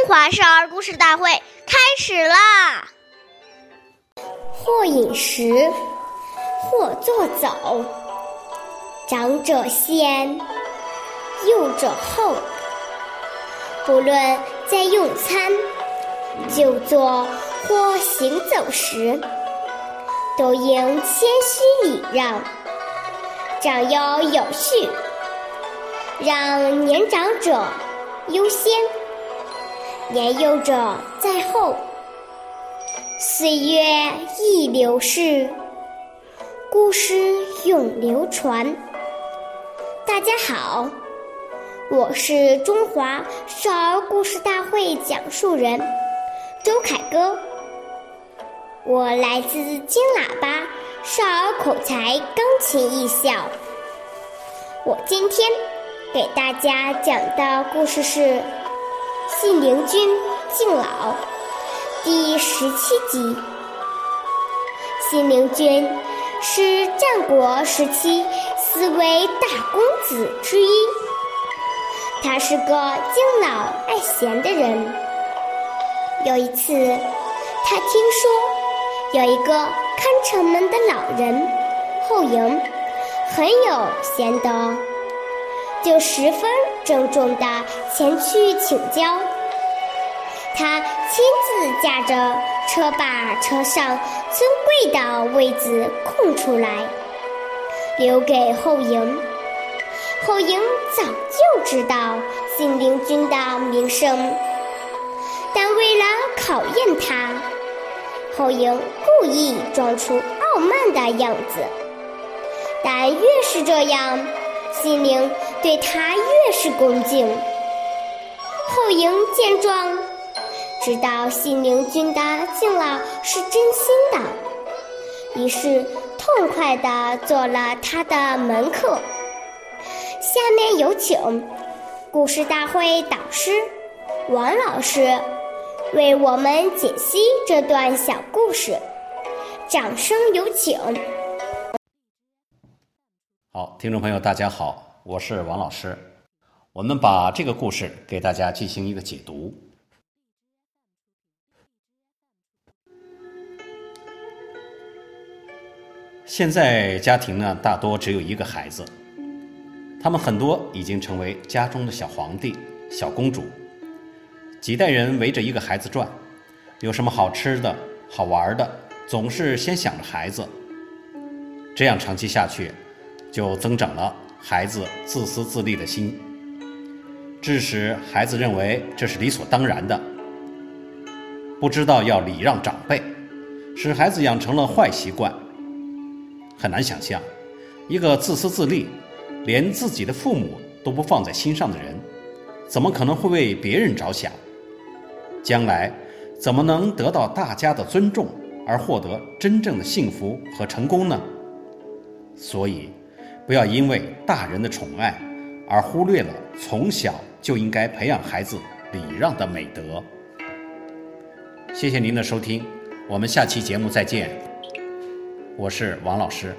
中华少儿故事大会开始啦！或饮食，或坐走，长者先，幼者后。不论在用餐、就坐或行走时，都应谦虚礼让，长幼有序，让年长者优先。年幼者在后，岁月易流逝，故事永流传。大家好，我是中华少儿故事大会讲述人周凯歌，我来自金喇叭少儿口才钢琴艺校。我今天给大家讲的故事是。信陵君敬老第十七集。信陵君是战国时期四位大公子之一，他是个敬老爱贤的人。有一次，他听说有一个看城门的老人后营很有贤德。就十分郑重地前去请教。他亲自驾着车把车上尊贵的位子空出来，留给后营。后营早就知道信陵君的名声，但为了考验他，后营故意装出傲慢的样子。但越是这样，信陵。对他越是恭敬，后营见状，知道信陵君的敬老是真心的，于是痛快地做了他的门客。下面有请故事大会导师王老师为我们解析这段小故事，掌声有请。好，听众朋友，大家好。我是王老师，我们把这个故事给大家进行一个解读。现在家庭呢，大多只有一个孩子，他们很多已经成为家中的小皇帝、小公主，几代人围着一个孩子转，有什么好吃的好玩的，总是先想着孩子。这样长期下去，就增长了。孩子自私自利的心，致使孩子认为这是理所当然的，不知道要礼让长辈，使孩子养成了坏习惯。很难想象，一个自私自利、连自己的父母都不放在心上的人，怎么可能会为别人着想？将来怎么能得到大家的尊重而获得真正的幸福和成功呢？所以。不要因为大人的宠爱而忽略了从小就应该培养孩子礼让的美德。谢谢您的收听，我们下期节目再见。我是王老师。